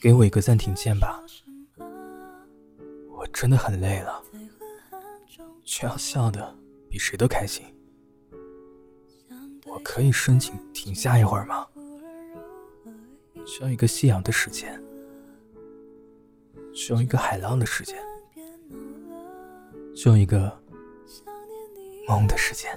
给我一个暂停键吧。我真的很累了却要笑的比谁都开心。我可以申请停下一会儿吗？需要一个夕阳的时间。需要一个海浪的时间。需要一个梦的时间。